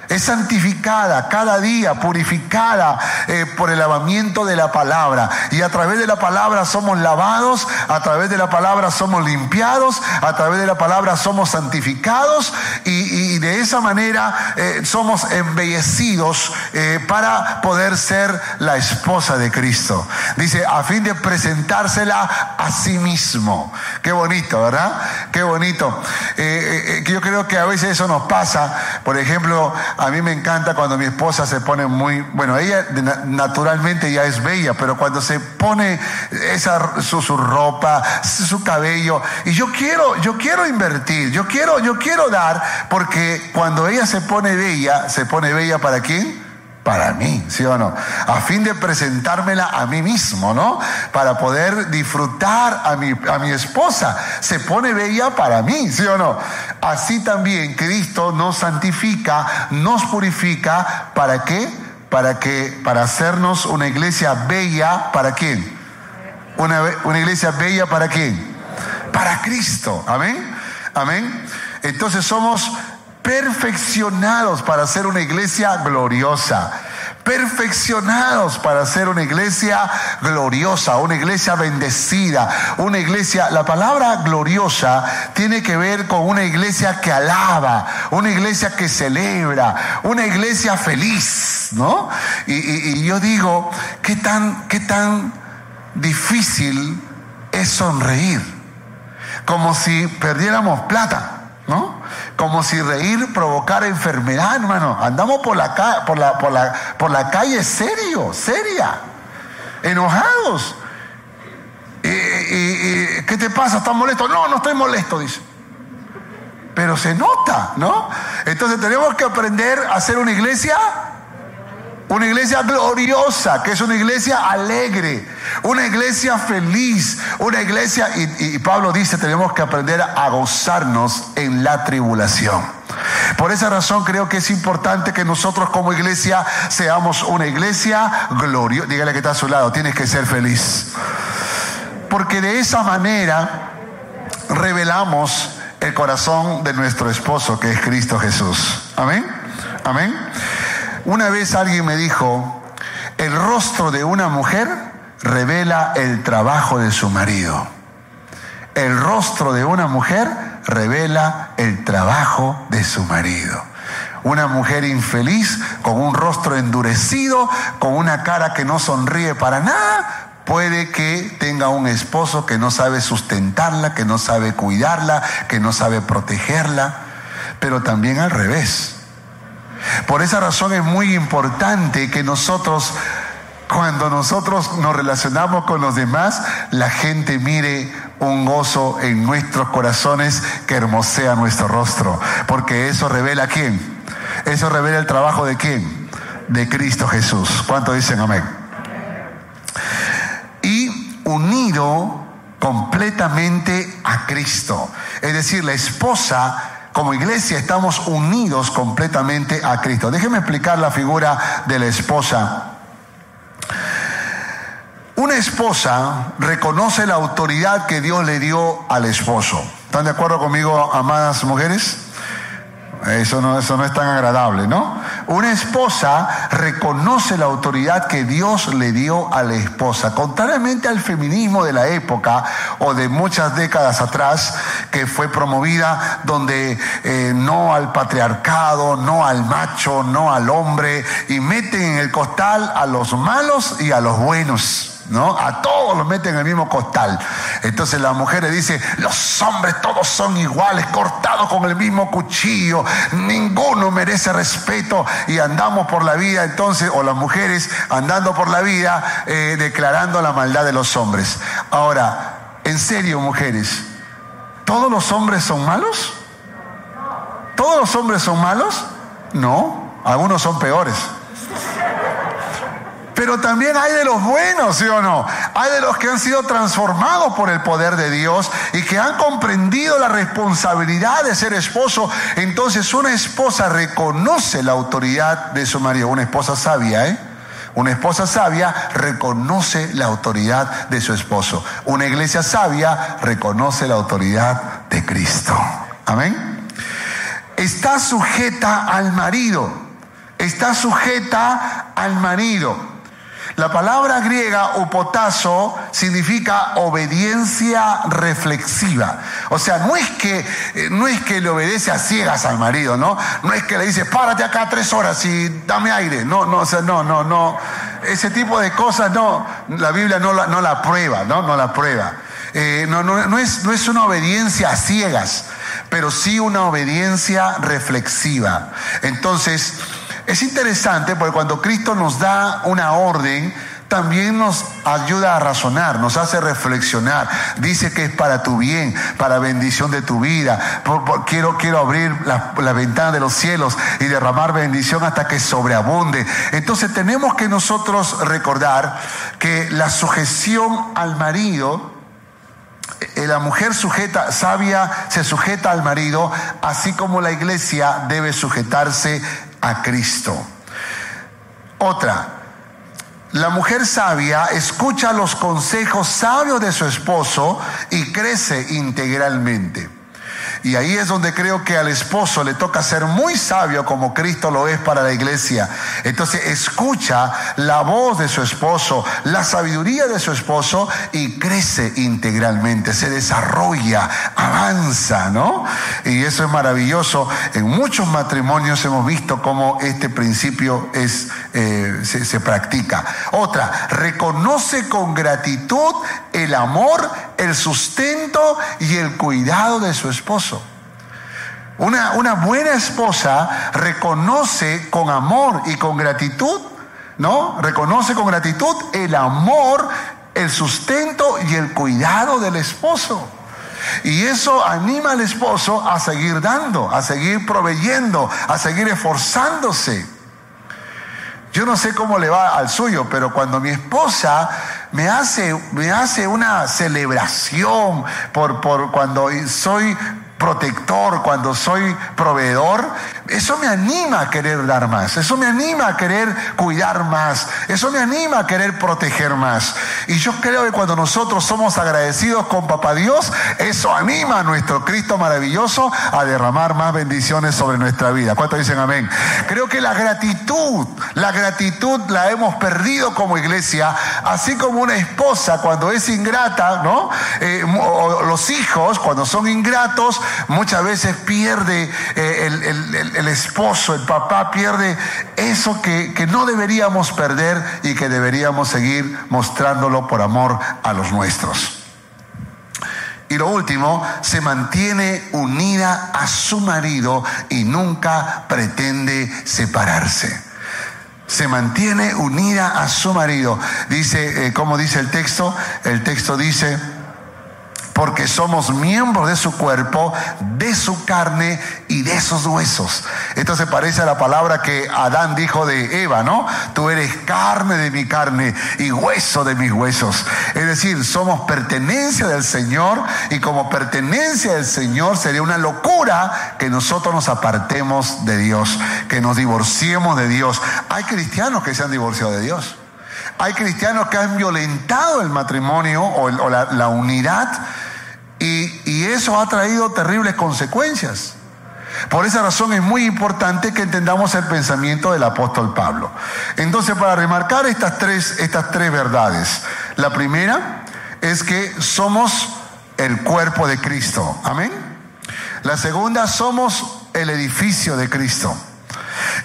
es santificada cada día, purificada eh, por el lavamiento de la palabra. Y a través de la palabra somos lavados, a través de la palabra somos limpiados, a través de la palabra somos santificados y, de esa manera eh, somos embellecidos eh, para poder ser la esposa de Cristo. Dice, a fin de presentársela a sí mismo. Qué bonito, ¿verdad? Qué bonito. yo creo que a veces eso nos pasa. Por ejemplo, a mí me encanta cuando mi esposa se pone muy, bueno, ella naturalmente ya es bella, pero cuando se pone esa su, ropa, su cabello, y yo quiero, yo quiero invertir, yo quiero, yo quiero dar, porque cuando ella se pone bella, se pone bella para quién? Para mí, ¿sí o no? A fin de presentármela a mí mismo, ¿no? Para poder disfrutar a mi, a mi esposa. Se pone bella para mí, ¿sí o no? Así también Cristo nos santifica, nos purifica, ¿para qué? Para que, para hacernos una iglesia bella, ¿para quién? Una, una iglesia bella para quién? Para Cristo, amén. Amén. Entonces somos perfeccionados para ser una iglesia gloriosa. Perfeccionados para ser una iglesia gloriosa, una iglesia bendecida, una iglesia, la palabra gloriosa tiene que ver con una iglesia que alaba, una iglesia que celebra, una iglesia feliz, ¿no? Y, yo digo, ¿qué tan, qué tan difícil es sonreír? Como si perdiéramos plata, ¿no? Como si reír provocara enfermedad, hermano. Andamos por la, por la, por la, por la calle serio, seria, enojados. ¿Y, qué te pasa? ¿Estás molesto? No, no estoy molesto, dice. Pero se nota, ¿no? Entonces tenemos que aprender a ser una iglesia una iglesia gloriosa, que es una iglesia alegre, una iglesia feliz, una iglesia, y, Pablo dice, tenemos que aprender a gozarnos en la tribulación. Por esa razón creo que es importante que nosotros como iglesia seamos una iglesia gloriosa. Dígale que está a su lado, tienes que ser feliz. Porque de esa manera revelamos el corazón de nuestro esposo, que es Cristo Jesús. Amén. Amén. Una vez alguien me dijo, el rostro de una mujer revela el trabajo de su marido. El rostro de una mujer revela el trabajo de su marido. Una mujer infeliz, con un rostro endurecido, con una cara que no sonríe para nada, puede que tenga un esposo que no sabe sustentarla, que no sabe cuidarla, que no sabe protegerla, pero también al revés. Por esa razón es muy importante que nosotros, cuando nosotros nos relacionamos con los demás, la gente mire un gozo en nuestros corazones que hermosea nuestro rostro. Porque eso revela quién. Eso revela el trabajo de quién. De Cristo Jesús. ¿Cuánto dicen amén? Y unido completamente a Cristo. Es decir, la esposa como iglesia estamos unidos completamente a Cristo. Déjeme explicar la figura de la esposa. Una esposa reconoce la autoridad que Dios le dio al esposo. ¿Están de acuerdo conmigo, amadas mujeres? Eso no, eso no es tan agradable, ¿no? Una esposa reconoce la autoridad que Dios le dio a la esposa. Contrariamente al feminismo de la época o de muchas décadas atrás, que fue promovida donde eh, no al patriarcado, no al macho, no al hombre, y meten en el costal a los malos y a los buenos. ¿No? A todos los meten en el mismo costal. Entonces la mujer le dice, los hombres todos son iguales, cortados con el mismo cuchillo, ninguno merece respeto y andamos por la vida entonces, o las mujeres andando por la vida eh, declarando la maldad de los hombres. Ahora, en serio mujeres, ¿todos los hombres son malos? ¿Todos los hombres son malos? No, algunos son peores. Pero también hay de los buenos, ¿sí o no? Hay de los que han sido transformados por el poder de Dios y que han comprendido la responsabilidad de ser esposo. Entonces una esposa reconoce la autoridad de su marido, una esposa sabia, ¿eh? Una esposa sabia reconoce la autoridad de su esposo. Una iglesia sabia reconoce la autoridad de Cristo. Amén. Está sujeta al marido. Está sujeta al marido. La palabra griega upotazo significa obediencia reflexiva. O sea, no es que eh, no es que le obedece a ciegas al marido, ¿no? No es que le dice, "Párate acá tres horas y dame aire." No, no, o sea, no, no, no. Ese tipo de cosas no, la Biblia no la, no la prueba, ¿no? No la prueba. Eh, no, no, no, es, no es una obediencia a ciegas, pero sí una obediencia reflexiva. Entonces, es interesante porque cuando Cristo nos da una orden, también nos ayuda a razonar, nos hace reflexionar. Dice que es para tu bien, para bendición de tu vida. quiero, quiero abrir la, ventana de los cielos y derramar bendición hasta que sobreabunde. Entonces tenemos que nosotros recordar que la sujeción al marido eh, la mujer sujeta, sabia, se sujeta al marido, así como la iglesia debe sujetarse a Cristo. Otra, la mujer sabia escucha los consejos sabios de su esposo y crece integralmente. Y ahí es donde creo que al esposo le toca ser muy sabio como Cristo lo es para la iglesia. Entonces escucha la voz de su esposo, la sabiduría de su esposo y crece integralmente, se desarrolla, avanza, ¿no? Y eso es maravilloso. En muchos matrimonios hemos visto cómo este principio es, eh, se, se practica. Otra, reconoce con gratitud el amor, el sustento y el cuidado de su esposo. Una, una buena esposa reconoce con amor y con gratitud, ¿no? Reconoce con gratitud el amor, el sustento y el cuidado del esposo. Y eso anima al esposo a seguir dando, a seguir proveyendo, a seguir esforzándose. Yo no sé cómo le va al suyo, pero cuando mi esposa me hace, me hace una celebración por, por cuando soy protector, cuando soy proveedor, eso me anima a querer dar más, eso me anima a querer cuidar más, eso me anima a querer proteger más. Y yo creo que cuando nosotros somos agradecidos con Papá Dios, eso anima a nuestro Cristo maravilloso a derramar más bendiciones sobre nuestra vida. ¿Cuántos dicen amén? Creo que la gratitud, la gratitud la hemos perdido como iglesia, así como una esposa cuando es ingrata, ¿no? Eh, o los hijos cuando son ingratos, muchas veces pierde eh, el, esposo, el papá pierde eso que, que no deberíamos perder y que deberíamos seguir mostrándolo por amor a los nuestros. Y lo último, se mantiene unida a su marido y nunca pretende separarse. Se mantiene unida a su marido. Dice, eh, como dice el texto? El texto dice, porque somos miembros de su cuerpo, de su carne y de sus huesos. Esto se parece a la palabra que Adán dijo de Eva, ¿no? Tú eres carne de mi carne y hueso de mis huesos. Es decir, somos pertenencia del Señor y como pertenencia del Señor sería una locura que nosotros nos apartemos de Dios, que nos divorciemos de Dios. Hay cristianos que se han divorciado de Dios. Hay cristianos que han violentado el matrimonio o, la unidad y, eso ha traído terribles consecuencias. Por esa razón es muy importante que entendamos el pensamiento del apóstol Pablo. Entonces, para remarcar estas tres, estas tres verdades, la primera es que somos el cuerpo de Cristo. Amén. La segunda, somos el edificio de Cristo.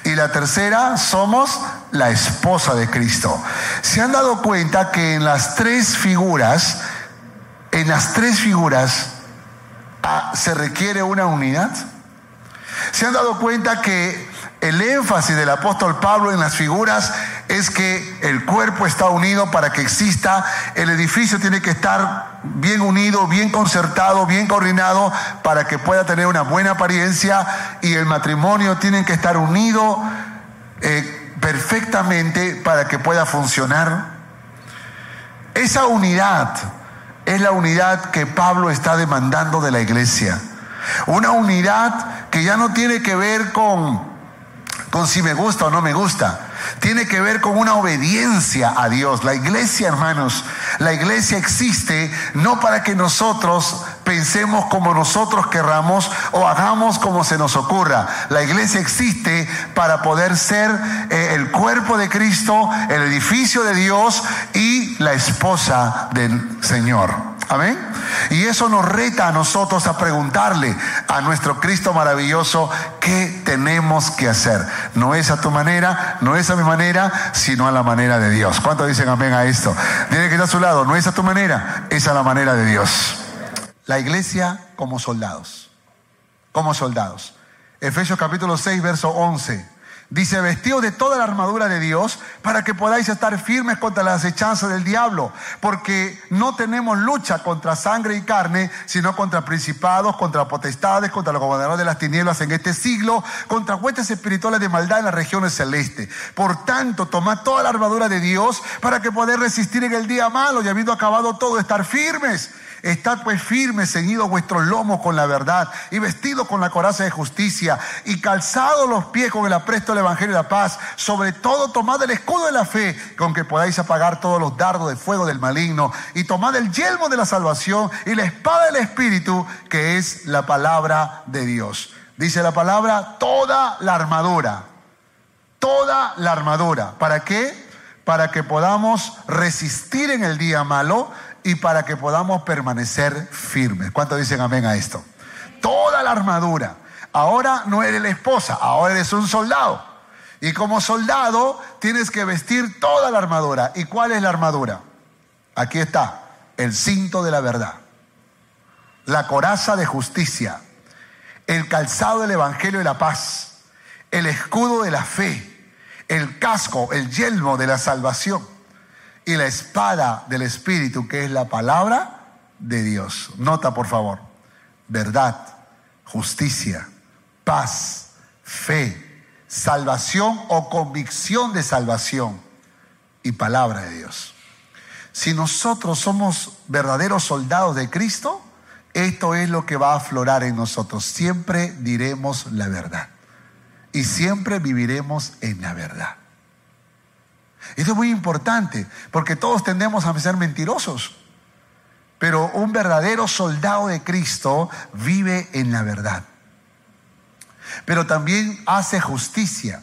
Y la tercera, somos la esposa de Cristo. ¿Se han dado cuenta que en las tres figuras, en las tres figuras ah, se requiere una unidad. ¿Se han dado cuenta que el énfasis del apóstol Pablo en las figuras es que el cuerpo está unido para que exista, el edificio tiene que estar bien unido, bien concertado, bien coordinado para que pueda tener una buena apariencia y el matrimonio tiene que estar unido eh, perfectamente para que pueda funcionar. Esa unidad es la unidad que Pablo está demandando de la iglesia. Una unidad que ya no tiene que ver con, con si me gusta o no me gusta. Tiene que ver con una obediencia a Dios. La iglesia, hermanos, la iglesia existe no para que nosotros pensemos como nosotros querramos o hagamos como se nos ocurra. La iglesia existe para poder ser eh, el cuerpo de Cristo, el edificio de Dios y la esposa del Señor. Amén. Y eso nos reta a nosotros a preguntarle a nuestro Cristo maravilloso qué tenemos que hacer. No es a tu manera, no es a mi manera, sino a la manera de Dios. ¿Cuántos dicen amén a esto? Tiene que estar a su lado, no es a tu manera, es a la manera de Dios. La iglesia como soldados, como soldados. Efesios capítulo 6, verso 11. Dice, vestido de toda la armadura de Dios para que podáis estar firmes contra las acechanzas del diablo, porque no tenemos lucha contra sangre y carne, sino contra principados, contra potestades, contra los gobernadores de las tinieblas en este siglo, contra huestes espirituales de maldad en las regiones celestes. Por tanto, tomad toda la armadura de Dios para que podáis resistir en el día malo y habiendo acabado todo, estar firmes. Estad pues firmes, ceñidos vuestros lomos con la verdad y vestidos con la coraza de justicia y calzados los pies con el apresto Evangelio de la paz. Sobre todo tomad el escudo de la fe con que podáis apagar todos los dardos de fuego del maligno y tomad el yelmo de la salvación y la espada del Espíritu que es la palabra de Dios. Dice la palabra toda la armadura. Toda la armadura. ¿Para qué? Para que podamos resistir en el día malo y para que podamos permanecer firmes. ¿Cuántos dicen amén a esto? Toda la armadura. Ahora no eres la esposa, ahora eres un soldado. Y como soldado tienes que vestir toda la armadura. ¿Y cuál es la armadura? Aquí está, el cinto de la verdad, la coraza de justicia, el calzado del Evangelio de la paz, el escudo de la fe, el casco, el yelmo de la salvación. Y la espada del Espíritu, que es la palabra de Dios. Nota, por favor, verdad, justicia, paz, fe, salvación o convicción de salvación y palabra de Dios. Si nosotros somos verdaderos soldados de Cristo, esto es lo que va a aflorar en nosotros. Siempre diremos la verdad y siempre viviremos en la verdad. Esto es muy importante, porque todos tendemos a ser mentirosos. Pero un verdadero soldado de Cristo vive en la verdad. Pero también hace justicia.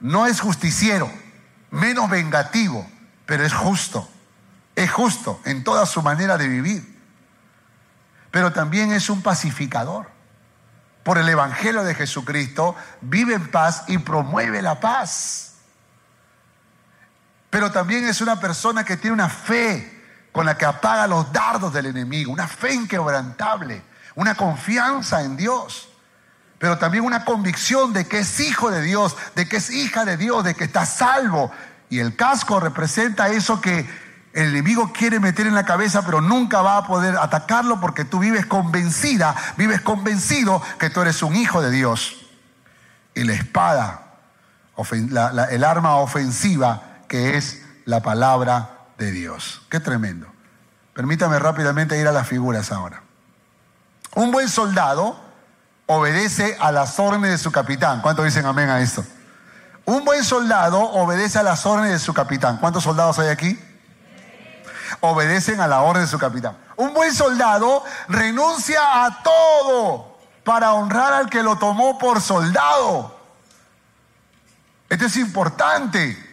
No es justiciero, menos vengativo, pero es justo. Es justo en toda su manera de vivir. Pero también es un pacificador. Por el Evangelio de Jesucristo vive en paz y promueve la paz pero también es una persona que tiene una fe con la que apaga los dardos del enemigo, una fe inquebrantable, una confianza en Dios, pero también una convicción de que es hijo de Dios, de que es hija de Dios, de que está salvo. Y el casco representa eso que el enemigo quiere meter en la cabeza, pero nunca va a poder atacarlo porque tú vives convencida, vives convencido que tú eres un hijo de Dios. Y la espada, el arma ofensiva, que es la palabra de Dios. Qué tremendo. Permítame rápidamente ir a las figuras ahora. Un buen soldado obedece a las órdenes de su capitán. ¿Cuántos dicen amén a esto? Un buen soldado obedece a las órdenes de su capitán. ¿Cuántos soldados hay aquí? Obedecen a la orden de su capitán. Un buen soldado renuncia a todo para honrar al que lo tomó por soldado. Esto es importante.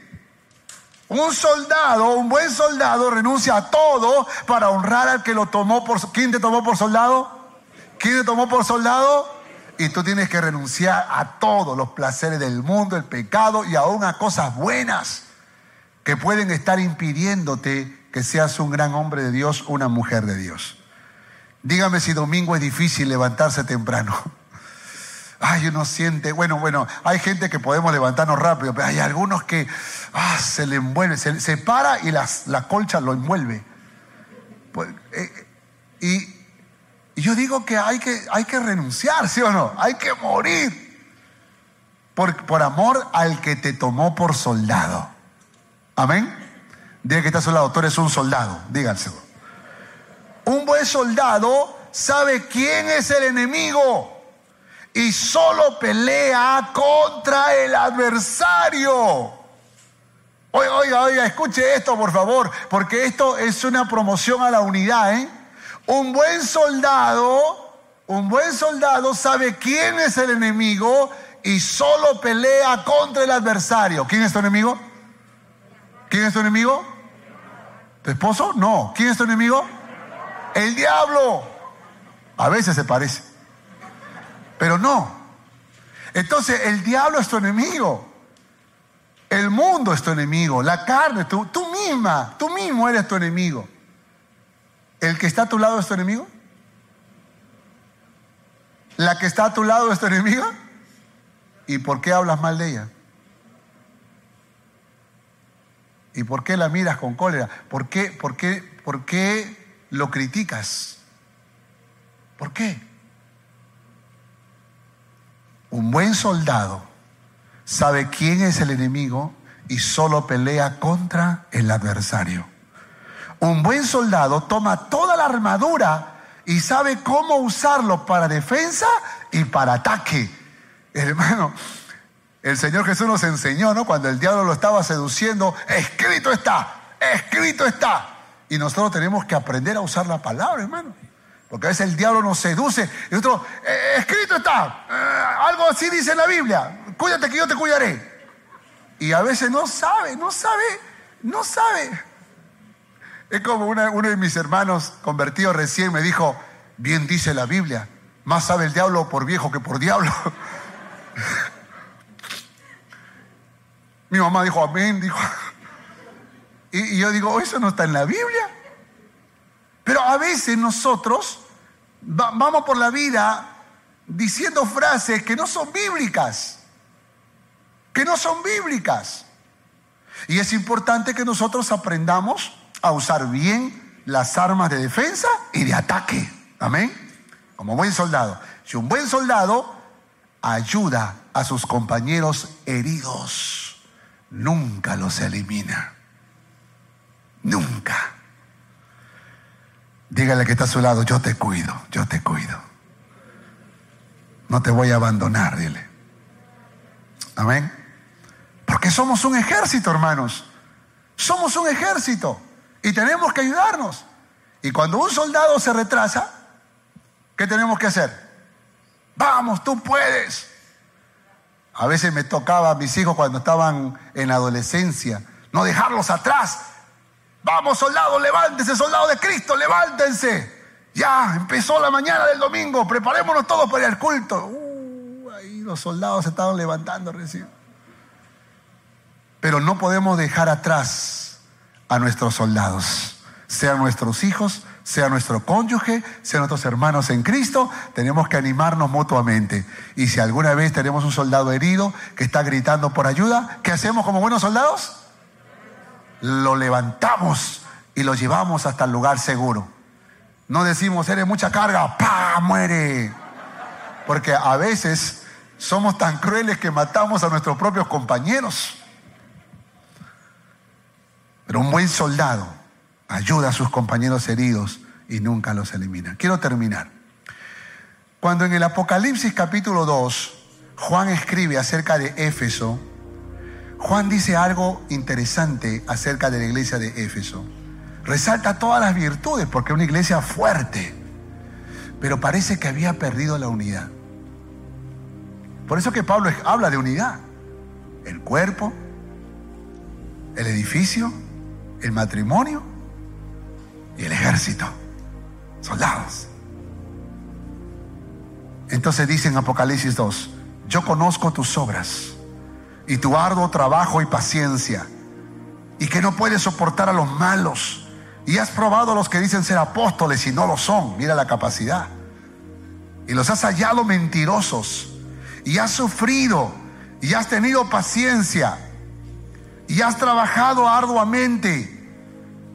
Un soldado, un buen soldado, renuncia a todo para honrar al que lo tomó por... ¿Quién te tomó por soldado? ¿Quién te tomó por soldado? Y tú tienes que renunciar a todos los placeres del mundo, el pecado y aún a cosas buenas que pueden estar impidiéndote que seas un gran hombre de Dios, una mujer de Dios. Dígame si domingo es difícil levantarse temprano. ay, uno siente, bueno, bueno, hay gente que podemos levantarnos rápido, pero hay algunos que ah, se le envuelve, se, para y las, la colcha lo envuelve. Pues, eh, y, yo digo que hay, que hay que renunciar, ¿sí o no? Hay que morir por, por amor al que te tomó por soldado. Amén. Diga que está soldado, tú eres un soldado, díganselo. Un buen soldado sabe quién es el enemigo y solo pelea contra el adversario. Oiga, oiga, oiga, escuche esto por favor, porque esto es una promoción a la unidad. ¿eh? Un buen soldado, un buen soldado sabe quién es el enemigo y solo pelea contra el adversario. ¿Quién es tu enemigo? ¿Quién es tu enemigo? ¿Tu esposo? No. ¿Quién es tu enemigo? El diablo. A veces se parece. Pero no. Entonces el diablo es tu enemigo. El mundo es tu enemigo. La carne, tú, tú misma, tú mismo eres tu enemigo. ¿El que está a tu lado es tu enemigo? ¿La que está a tu lado es tu enemiga? ¿Y por qué hablas mal de ella? ¿Y por qué la miras con cólera? ¿Por qué, por qué, por qué lo criticas? ¿Por qué? Un buen soldado sabe quién es el enemigo y solo pelea contra el adversario. Un buen soldado toma toda la armadura y sabe cómo usarlo para defensa y para ataque. Hermano, el Señor Jesús nos enseñó, ¿no? Cuando el diablo lo estaba seduciendo, escrito está, escrito está. Y nosotros tenemos que aprender a usar la palabra, hermano. Porque a veces el diablo nos seduce y nosotros, eh, escrito está, eh, algo así dice la Biblia, cuídate que yo te cuidaré. Y a veces no sabe, no sabe, no sabe. Es como uno de mis hermanos convertidos recién me dijo, bien dice la Biblia, más sabe el diablo por viejo que por diablo. Mi mamá dijo, amén, dijo. Y, yo digo, eso no está en la Biblia. Pero a veces nosotros vamos por la vida diciendo frases que no son bíblicas, que no son bíblicas. Y es importante que nosotros aprendamos a usar bien las armas de defensa y de ataque. Amén. Como buen soldado. Si un buen soldado ayuda a sus compañeros heridos, nunca los elimina. Nunca. Dígale que está a su lado, yo te cuido, yo te cuido. No te voy a abandonar, dile. Amén. Porque somos un ejército, hermanos. Somos un ejército y tenemos que ayudarnos. Y cuando un soldado se retrasa, ¿qué tenemos que hacer? Vamos, tú puedes. A veces me tocaba a mis hijos cuando estaban en adolescencia, no dejarlos atrás, Vamos, soldados, levántense, soldados de Cristo, levántense. Ya, empezó la mañana del domingo, preparémonos todos para al culto. Uh, ahí los soldados se estaban levantando recién. Pero no podemos dejar atrás a nuestros soldados, sean nuestros hijos, sea nuestro cónyuge, sean nuestros hermanos en Cristo, tenemos que animarnos mutuamente. Y si alguna vez tenemos un soldado herido que está gritando por ayuda, ¿qué hacemos como buenos soldados? lo levantamos y lo llevamos hasta el lugar seguro. No decimos, eres mucha carga, ¡pa! muere. Porque a veces somos tan crueles que matamos a nuestros propios compañeros. Pero un buen soldado ayuda a sus compañeros heridos y nunca los elimina. Quiero terminar. Cuando en el Apocalipsis capítulo 2, Juan escribe acerca de Éfeso, Juan dice algo interesante acerca de la iglesia de Éfeso. Resalta todas las virtudes porque es una iglesia fuerte, pero parece que había perdido la unidad. Por eso que Pablo habla de unidad. El cuerpo, el edificio, el matrimonio y el ejército. Soldados. Entonces dice en Apocalipsis 2, yo conozco tus obras y tu arduo trabajo y paciencia, y que no puedes soportar a los malos, y has probado a los que dicen ser apóstoles y no lo son, mira la capacidad, y los has hallado mentirosos, y has sufrido, y has tenido paciencia, y has trabajado arduamente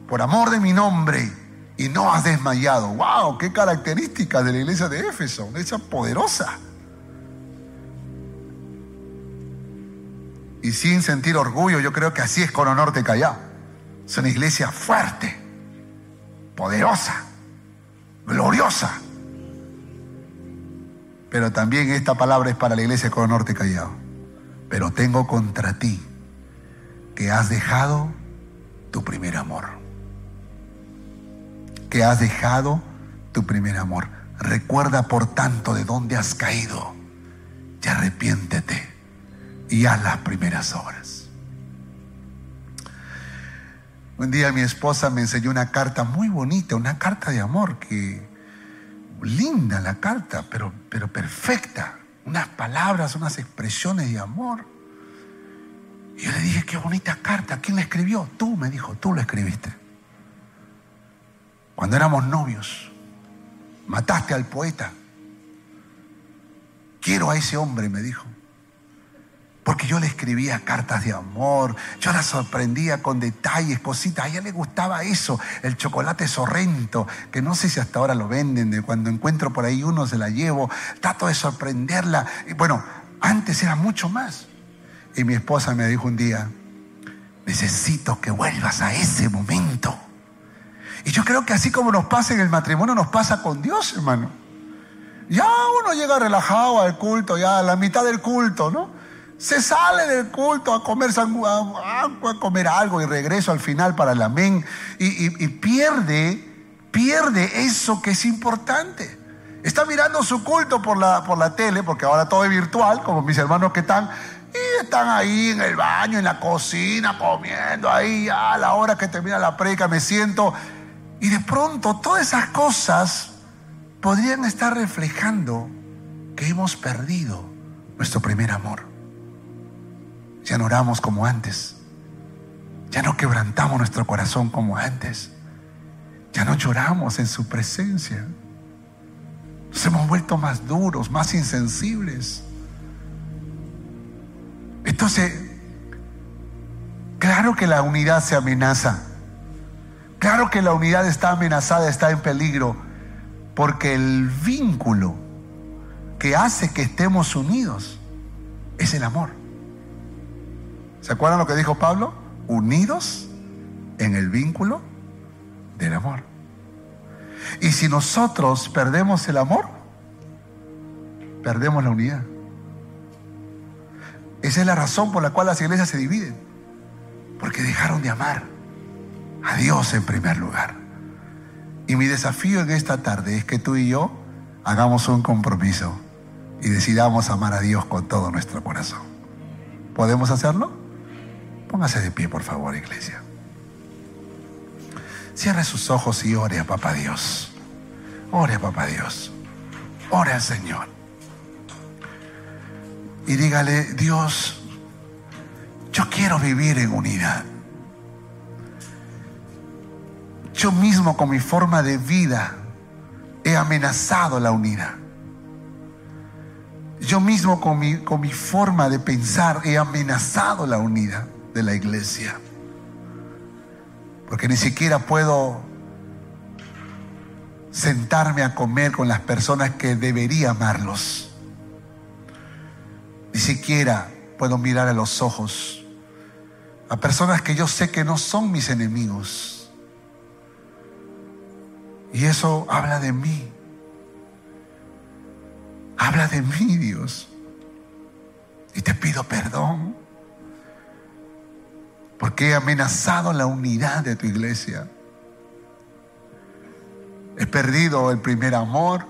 por amor de mi nombre, y no has desmayado. ¡Wow! ¡Qué característica de la iglesia de Éfeso! Una iglesia poderosa. y sin sentir orgullo, yo creo que así es Cono Norte Callao. Es una iglesia fuerte, poderosa, gloriosa. Pero también esta palabra es para la iglesia de Cono Norte Callao. Pero tengo contra ti que has dejado tu primer amor. Que has dejado tu primer amor. Recuerda por tanto de dónde has caído y arrepiéntete y haz las primeras obras. Un día mi esposa me enseñó una carta muy bonita, una carta de amor que linda la carta, pero, pero perfecta. Unas palabras, unas expresiones de amor. Y yo le dije, qué bonita carta. ¿Quién la escribió? Tú, me dijo, tú la escribiste. Cuando éramos novios, mataste al poeta. Quiero a ese hombre, me dijo. Porque yo le escribía cartas de amor, yo la sorprendía con detalles, cositas. A ella le gustaba eso, el chocolate sorrento, que no sé si hasta ahora lo venden, de cuando encuentro por ahí uno se la llevo. Trato de sorprenderla. Bueno, antes era mucho más. Y mi esposa me dijo un día, necesito que vuelvas a ese momento. Y yo creo que así como nos pasa en el matrimonio, nos pasa con Dios, hermano. Ya uno llega relajado al culto, ya a la mitad del culto, ¿no? Se sale del culto a comer, a, comer algo y regreso al final para el amén. Y, y pierde, pierde eso que es importante. Está mirando su culto por la, por la tele, porque ahora todo es virtual, como mis hermanos que están. Están ahí en el baño, en la cocina, comiendo ahí a la hora que termina la predica, me siento. Y de pronto todas esas cosas podrían estar reflejando que hemos perdido nuestro primer amor. Ya no oramos como antes. Ya no quebrantamos nuestro corazón como antes. Ya no lloramos en su presencia. Nos hemos vuelto más duros, más insensibles. Entonces, claro que la unidad se amenaza. Claro que la unidad está amenazada, está en peligro, porque el vínculo que hace que estemos unidos es el amor. ¿Se acuerdan lo que dijo Pablo? Unidos en el vínculo del amor. Y si nosotros perdemos el amor, perdemos la unidad. Esa es la razón por la cual las iglesias se dividen. Porque dejaron de amar a Dios en primer lugar. Y mi desafío en esta tarde es que tú y yo hagamos un compromiso y decidamos amar a Dios con todo nuestro corazón. ¿Podemos hacerlo? Póngase de pie, por favor, iglesia. Cierre sus ojos y ore a Papá Dios. Ore a Papá Dios. Ore al Señor. Y dígale, Dios, yo quiero vivir en unidad. Yo mismo con mi forma de vida he amenazado la unidad. Yo mismo con mi, con mi forma de pensar he amenazado la unidad de la iglesia. Porque ni siquiera puedo sentarme a comer con las personas que debería amarlos. Ni siquiera puedo mirar a los ojos a personas que yo sé que no son mis enemigos. Y eso habla de mí. Habla de mí, Dios. Y te pido perdón porque he amenazado la unidad de tu iglesia. He perdido el primer amor.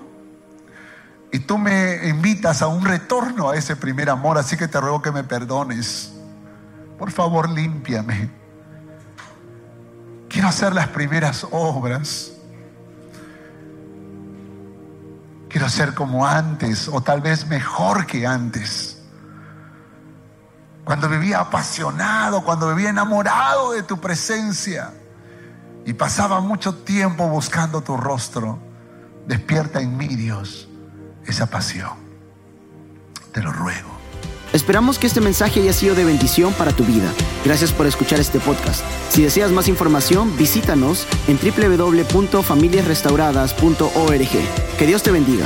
Y tú me invitas a un retorno a ese primer amor, así que te ruego que me perdones. Por favor, límpiame. Quiero hacer las primeras obras. Quiero ser como antes, o tal vez mejor que antes cuando vivía apasionado, cuando vivía enamorado de tu presencia y pasaba mucho tiempo buscando tu rostro, despierta en mí, Dios, esa pasión. Te lo ruego. Esperamos que este mensaje haya sido de bendición para tu vida. Gracias por escuchar este podcast. Si deseas más información, visítanos en www.familiasrestauradas.org. Que Dios te bendiga.